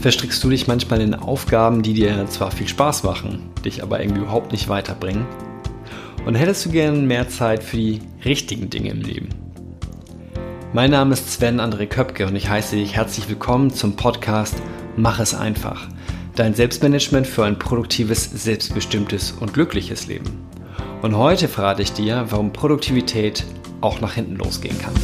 Verstrickst du dich manchmal in Aufgaben, die dir zwar viel Spaß machen, dich aber irgendwie überhaupt nicht weiterbringen? Und hättest du gern mehr Zeit für die richtigen Dinge im Leben? Mein Name ist Sven André Köpke und ich heiße dich herzlich willkommen zum Podcast Mach es einfach. Dein Selbstmanagement für ein produktives, selbstbestimmtes und glückliches Leben. Und heute verrate ich dir, warum Produktivität auch nach hinten losgehen kann.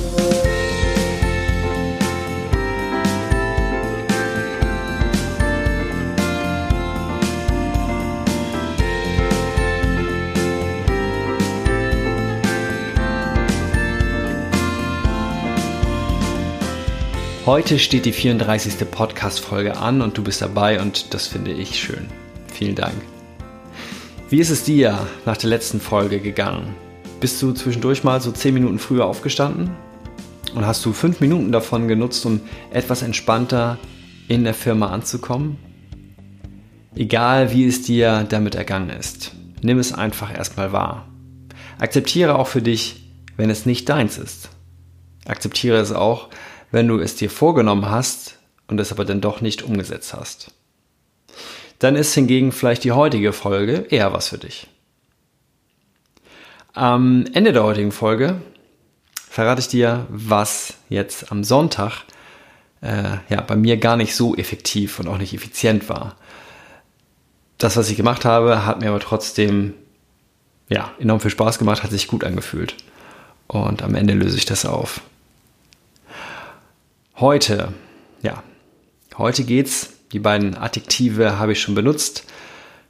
Heute steht die 34. Podcast-Folge an und du bist dabei und das finde ich schön. Vielen Dank. Wie ist es dir nach der letzten Folge gegangen? Bist du zwischendurch mal so 10 Minuten früher aufgestanden? Und hast du 5 Minuten davon genutzt, um etwas entspannter in der Firma anzukommen? Egal wie es dir damit ergangen ist, nimm es einfach erstmal wahr. Akzeptiere auch für dich, wenn es nicht deins ist. Akzeptiere es auch, wenn du es dir vorgenommen hast und es aber dann doch nicht umgesetzt hast. Dann ist hingegen vielleicht die heutige Folge eher was für dich. Am Ende der heutigen Folge verrate ich dir, was jetzt am Sonntag äh, ja, bei mir gar nicht so effektiv und auch nicht effizient war. Das, was ich gemacht habe, hat mir aber trotzdem ja, enorm viel Spaß gemacht, hat sich gut angefühlt. Und am Ende löse ich das auf. Heute, ja, heute geht's. Die beiden Adjektive habe ich schon benutzt.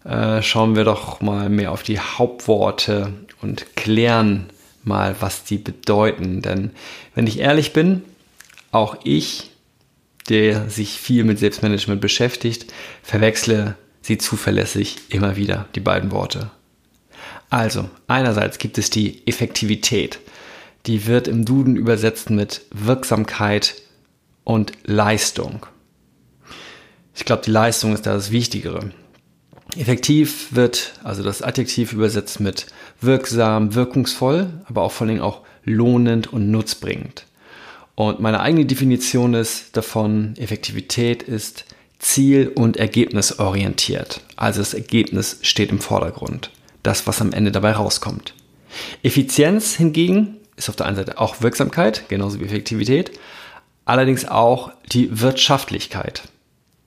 Äh, schauen wir doch mal mehr auf die Hauptworte und klären mal, was die bedeuten. Denn wenn ich ehrlich bin, auch ich, der sich viel mit Selbstmanagement beschäftigt, verwechsle sie zuverlässig immer wieder, die beiden Worte. Also, einerseits gibt es die Effektivität. Die wird im Duden übersetzt mit Wirksamkeit, und Leistung. Ich glaube, die Leistung ist da das Wichtigere. Effektiv wird also das Adjektiv übersetzt mit wirksam, wirkungsvoll, aber auch vor allem auch lohnend und nutzbringend. Und meine eigene Definition ist davon, Effektivität ist ziel- und ergebnisorientiert. Also das Ergebnis steht im Vordergrund. Das, was am Ende dabei rauskommt. Effizienz hingegen ist auf der einen Seite auch Wirksamkeit, genauso wie Effektivität, allerdings auch die Wirtschaftlichkeit.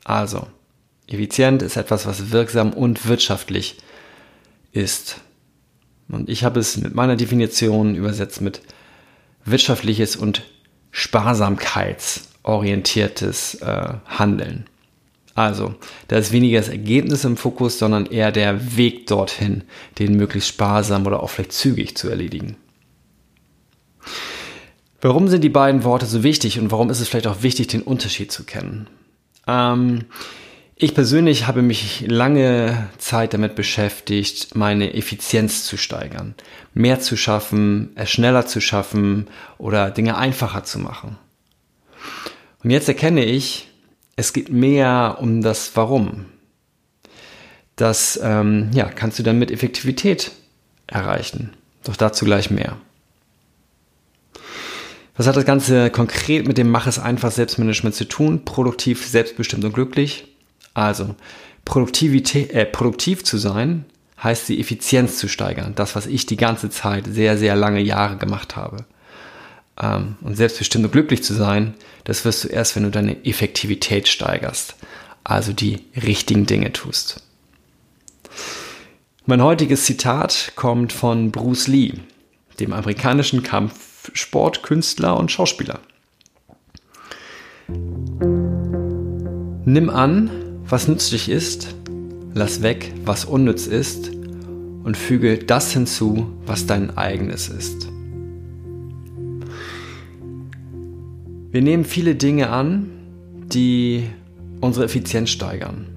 Also, effizient ist etwas, was wirksam und wirtschaftlich ist. Und ich habe es mit meiner Definition übersetzt mit wirtschaftliches und sparsamkeitsorientiertes äh, Handeln. Also, da ist weniger das Ergebnis im Fokus, sondern eher der Weg dorthin, den möglichst sparsam oder auch vielleicht zügig zu erledigen. Warum sind die beiden Worte so wichtig und warum ist es vielleicht auch wichtig, den Unterschied zu kennen? Ähm, ich persönlich habe mich lange Zeit damit beschäftigt, meine Effizienz zu steigern, mehr zu schaffen, es schneller zu schaffen oder Dinge einfacher zu machen. Und jetzt erkenne ich, es geht mehr um das Warum. Das ähm, ja, kannst du dann mit Effektivität erreichen. Doch dazu gleich mehr. Was hat das Ganze konkret mit dem Mach es einfach Selbstmanagement zu tun? Produktiv, selbstbestimmt und glücklich. Also, Produktivität, äh, produktiv zu sein heißt die Effizienz zu steigern. Das, was ich die ganze Zeit sehr, sehr lange Jahre gemacht habe. Ähm, und selbstbestimmt und glücklich zu sein, das wirst du erst, wenn du deine Effektivität steigerst. Also die richtigen Dinge tust. Mein heutiges Zitat kommt von Bruce Lee, dem amerikanischen Kampf Sportkünstler und Schauspieler. Nimm an, was nützlich ist, lass weg, was unnütz ist und füge das hinzu, was dein eigenes ist. Wir nehmen viele Dinge an, die unsere Effizienz steigern.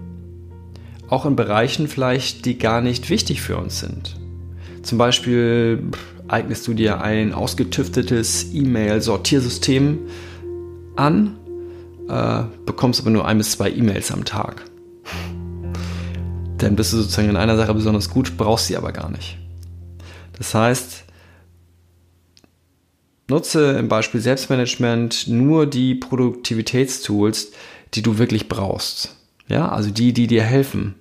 Auch in Bereichen vielleicht, die gar nicht wichtig für uns sind. Zum Beispiel eignest du dir ein ausgetüftetes E-Mail-Sortiersystem an, äh, bekommst aber nur ein bis zwei E-Mails am Tag. Dann bist du sozusagen in einer Sache besonders gut, brauchst sie aber gar nicht. Das heißt, nutze im Beispiel Selbstmanagement nur die Produktivitätstools, die du wirklich brauchst. Ja, also die, die dir helfen.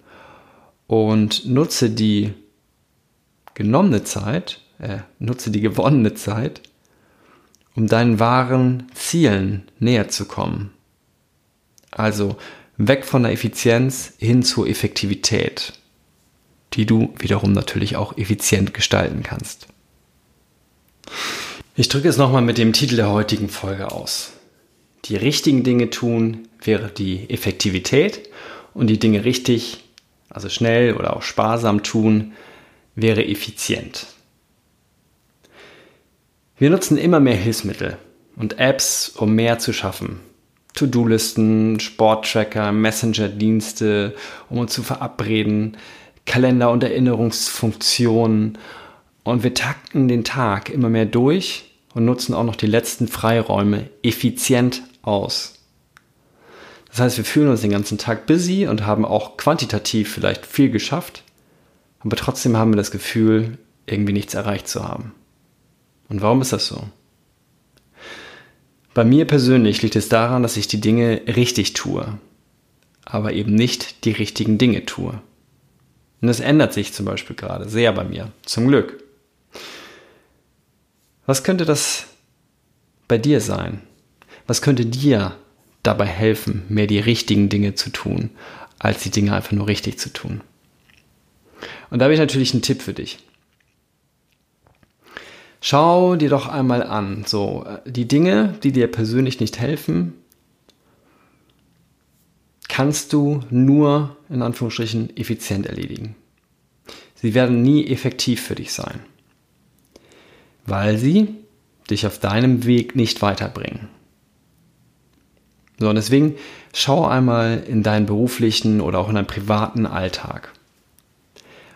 Und nutze die genommene Zeit, äh, nutze die gewonnene Zeit, um deinen wahren Zielen näher zu kommen. Also weg von der Effizienz hin zur Effektivität, die du wiederum natürlich auch effizient gestalten kannst. Ich drücke es nochmal mit dem Titel der heutigen Folge aus. Die richtigen Dinge tun wäre die Effektivität und die Dinge richtig, also schnell oder auch sparsam tun, wäre effizient. Wir nutzen immer mehr Hilfsmittel und Apps, um mehr zu schaffen. To-Do-Listen, Sporttracker, Messenger-Dienste, um uns zu verabreden, Kalender- und Erinnerungsfunktionen. Und wir takten den Tag immer mehr durch und nutzen auch noch die letzten Freiräume effizient aus. Das heißt, wir fühlen uns den ganzen Tag busy und haben auch quantitativ vielleicht viel geschafft, aber trotzdem haben wir das Gefühl, irgendwie nichts erreicht zu haben. Und warum ist das so? Bei mir persönlich liegt es daran, dass ich die Dinge richtig tue, aber eben nicht die richtigen Dinge tue. Und das ändert sich zum Beispiel gerade sehr bei mir, zum Glück. Was könnte das bei dir sein? Was könnte dir dabei helfen, mehr die richtigen Dinge zu tun, als die Dinge einfach nur richtig zu tun? Und da habe ich natürlich einen Tipp für dich. Schau dir doch einmal an, so äh, die Dinge, die dir persönlich nicht helfen, kannst du nur in Anführungsstrichen effizient erledigen. Sie werden nie effektiv für dich sein, weil sie dich auf deinem Weg nicht weiterbringen. So, und deswegen schau einmal in deinen beruflichen oder auch in deinen privaten Alltag.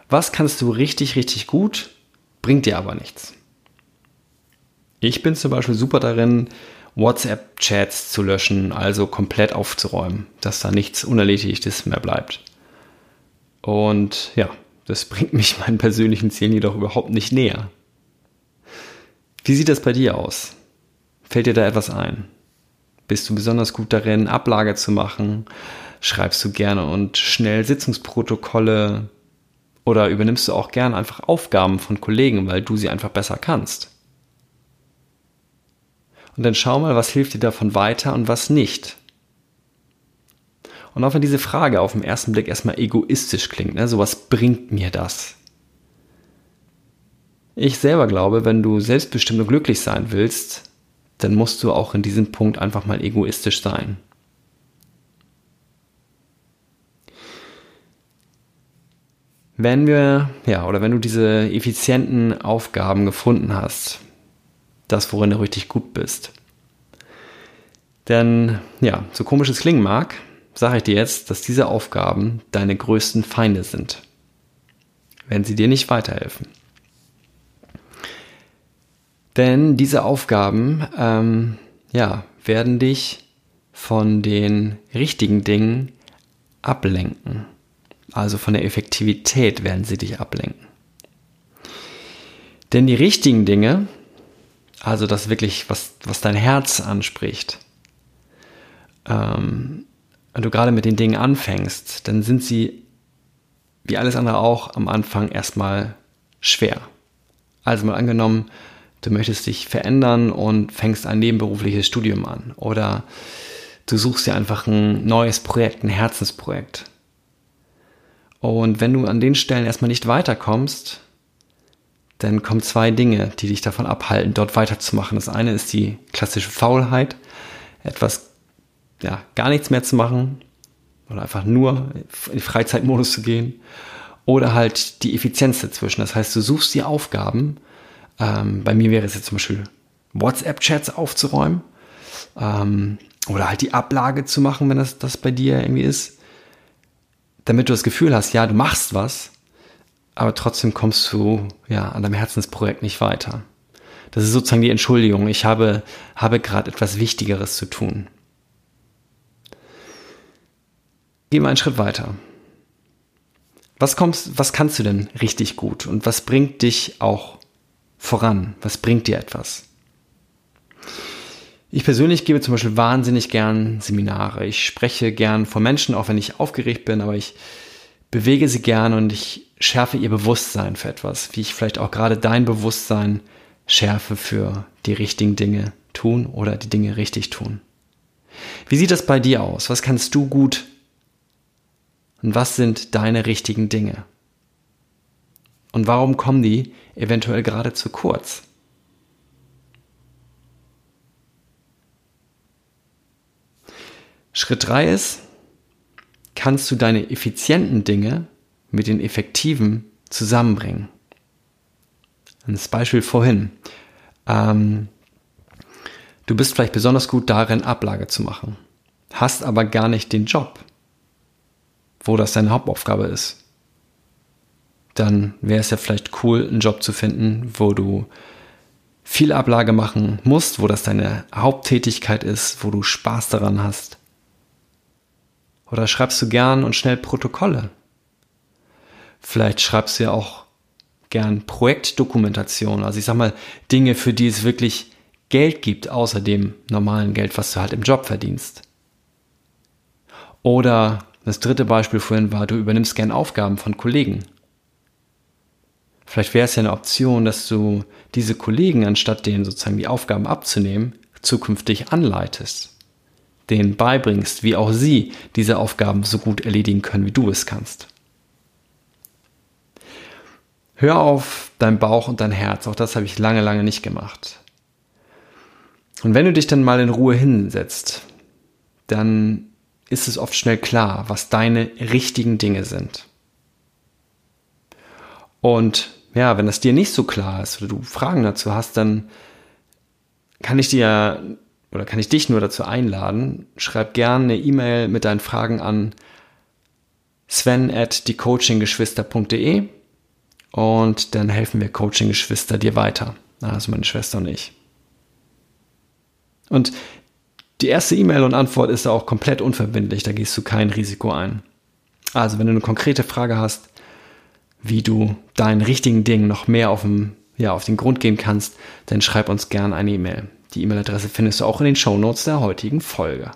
Was kannst du richtig, richtig gut, bringt dir aber nichts. Ich bin zum Beispiel super darin, WhatsApp-Chats zu löschen, also komplett aufzuräumen, dass da nichts Unerledigtes mehr bleibt. Und ja, das bringt mich meinen persönlichen Zielen jedoch überhaupt nicht näher. Wie sieht das bei dir aus? Fällt dir da etwas ein? Bist du besonders gut darin, Ablage zu machen? Schreibst du gerne und schnell Sitzungsprotokolle? Oder übernimmst du auch gern einfach Aufgaben von Kollegen, weil du sie einfach besser kannst? Und dann schau mal, was hilft dir davon weiter und was nicht. Und auch wenn diese Frage auf den ersten Blick erstmal egoistisch klingt, ne, so was bringt mir das? Ich selber glaube, wenn du selbstbestimmt und glücklich sein willst, dann musst du auch in diesem Punkt einfach mal egoistisch sein. Wenn wir, ja, oder wenn du diese effizienten Aufgaben gefunden hast, das, worin du richtig gut bist. Denn, ja, so komisch es klingen mag, sage ich dir jetzt, dass diese Aufgaben deine größten Feinde sind, wenn sie dir nicht weiterhelfen. Denn diese Aufgaben, ähm, ja, werden dich von den richtigen Dingen ablenken. Also von der Effektivität werden sie dich ablenken. Denn die richtigen Dinge, also das wirklich, was, was dein Herz anspricht, ähm, wenn du gerade mit den Dingen anfängst, dann sind sie, wie alles andere auch, am Anfang erstmal schwer. Also mal angenommen, du möchtest dich verändern und fängst ein nebenberufliches Studium an oder du suchst dir einfach ein neues Projekt, ein Herzensprojekt. Und wenn du an den Stellen erstmal nicht weiterkommst, dann kommen zwei Dinge, die dich davon abhalten, dort weiterzumachen. Das eine ist die klassische Faulheit, etwas, ja, gar nichts mehr zu machen oder einfach nur in Freizeitmodus zu gehen. Oder halt die Effizienz dazwischen. Das heißt, du suchst die Aufgaben. Ähm, bei mir wäre es jetzt zum Beispiel WhatsApp-Chats aufzuräumen ähm, oder halt die Ablage zu machen, wenn das, das bei dir irgendwie ist, damit du das Gefühl hast, ja, du machst was, aber trotzdem kommst du ja an deinem Herzensprojekt nicht weiter. Das ist sozusagen die Entschuldigung. Ich habe, habe gerade etwas Wichtigeres zu tun. Geh mal einen Schritt weiter. Was, kommst, was kannst du denn richtig gut und was bringt dich auch voran? Was bringt dir etwas? Ich persönlich gebe zum Beispiel wahnsinnig gern Seminare. Ich spreche gern vor Menschen, auch wenn ich aufgeregt bin, aber ich bewege sie gern und ich schärfe ihr Bewusstsein für etwas, wie ich vielleicht auch gerade dein Bewusstsein schärfe für die richtigen Dinge tun oder die Dinge richtig tun. Wie sieht das bei dir aus? Was kannst du gut? Und was sind deine richtigen Dinge? Und warum kommen die eventuell gerade zu kurz? Schritt drei ist, kannst du deine effizienten Dinge mit den effektiven zusammenbringen. Das Beispiel vorhin. Ähm, du bist vielleicht besonders gut darin, Ablage zu machen, hast aber gar nicht den Job, wo das deine Hauptaufgabe ist. Dann wäre es ja vielleicht cool, einen Job zu finden, wo du viel Ablage machen musst, wo das deine Haupttätigkeit ist, wo du Spaß daran hast. Oder schreibst du gern und schnell Protokolle? Vielleicht schreibst du ja auch gern Projektdokumentation. Also ich sag mal Dinge, für die es wirklich Geld gibt, außer dem normalen Geld, was du halt im Job verdienst. Oder das dritte Beispiel vorhin war, du übernimmst gern Aufgaben von Kollegen. Vielleicht wäre es ja eine Option, dass du diese Kollegen, anstatt denen sozusagen die Aufgaben abzunehmen, zukünftig anleitest denen beibringst, wie auch sie diese Aufgaben so gut erledigen können, wie du es kannst. Hör auf dein Bauch und dein Herz, auch das habe ich lange, lange nicht gemacht. Und wenn du dich dann mal in Ruhe hinsetzt, dann ist es oft schnell klar, was deine richtigen Dinge sind. Und ja, wenn das dir nicht so klar ist oder du Fragen dazu hast, dann kann ich dir oder kann ich dich nur dazu einladen, schreib gerne eine E-Mail mit deinen Fragen an sven at diecoachinggeschwister.de und dann helfen wir Coachinggeschwister dir weiter. Also meine Schwester und ich. Und die erste E-Mail und Antwort ist auch komplett unverbindlich, da gehst du kein Risiko ein. Also wenn du eine konkrete Frage hast, wie du deinen richtigen Dingen noch mehr auf, dem, ja, auf den Grund gehen kannst, dann schreib uns gerne eine E-Mail. Die E-Mail-Adresse findest du auch in den Show Notes der heutigen Folge.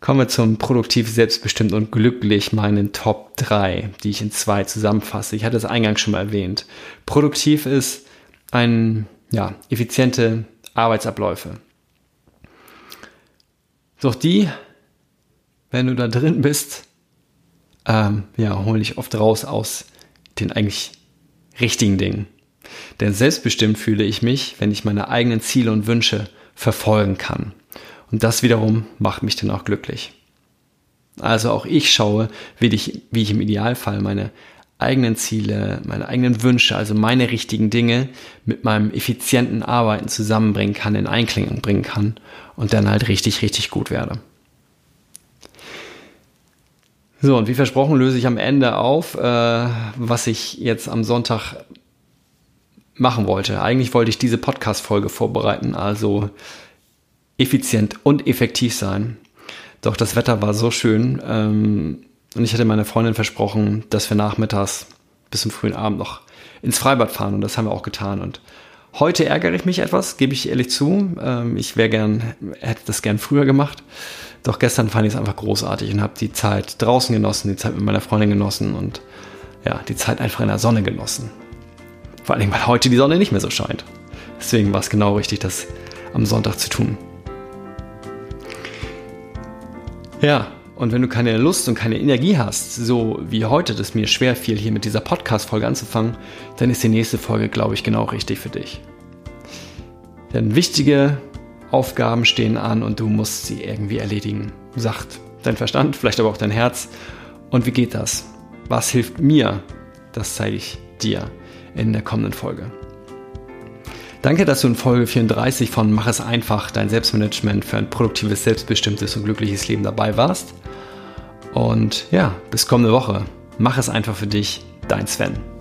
Kommen wir zum produktiv, selbstbestimmt und glücklich meinen Top 3, die ich in zwei zusammenfasse. Ich hatte es eingangs schon mal erwähnt. Produktiv ist ein, ja, effiziente Arbeitsabläufe. Doch die, wenn du da drin bist, ähm, ja, hole ich oft raus aus den eigentlich richtigen Dingen. Denn selbstbestimmt fühle ich mich, wenn ich meine eigenen Ziele und Wünsche verfolgen kann. Und das wiederum macht mich dann auch glücklich. Also auch ich schaue, wie ich, wie ich im Idealfall meine eigenen Ziele, meine eigenen Wünsche, also meine richtigen Dinge mit meinem effizienten Arbeiten zusammenbringen kann, in Einklingung bringen kann und dann halt richtig, richtig gut werde. So, und wie versprochen löse ich am Ende auf, äh, was ich jetzt am Sonntag machen wollte. Eigentlich wollte ich diese Podcast-Folge vorbereiten, also effizient und effektiv sein. Doch das Wetter war so schön ähm, und ich hatte meiner Freundin versprochen, dass wir nachmittags bis zum frühen Abend noch ins Freibad fahren und das haben wir auch getan. Und heute ärgere ich mich etwas, gebe ich ehrlich zu. Ähm, ich wäre gern, hätte das gern früher gemacht. Doch gestern fand ich es einfach großartig und habe die Zeit draußen genossen, die Zeit mit meiner Freundin genossen und ja, die Zeit einfach in der Sonne genossen. Vor allem, weil heute die Sonne nicht mehr so scheint. Deswegen war es genau richtig, das am Sonntag zu tun. Ja, und wenn du keine Lust und keine Energie hast, so wie heute das mir schwer fiel, hier mit dieser Podcast-Folge anzufangen, dann ist die nächste Folge, glaube ich, genau richtig für dich. Denn wichtige Aufgaben stehen an und du musst sie irgendwie erledigen. Sagt dein Verstand, vielleicht aber auch dein Herz. Und wie geht das? Was hilft mir? Das zeige ich dir in der kommenden Folge. Danke, dass du in Folge 34 von Mach es einfach, dein Selbstmanagement für ein produktives, selbstbestimmtes und glückliches Leben dabei warst. Und ja, bis kommende Woche. Mach es einfach für dich, dein Sven.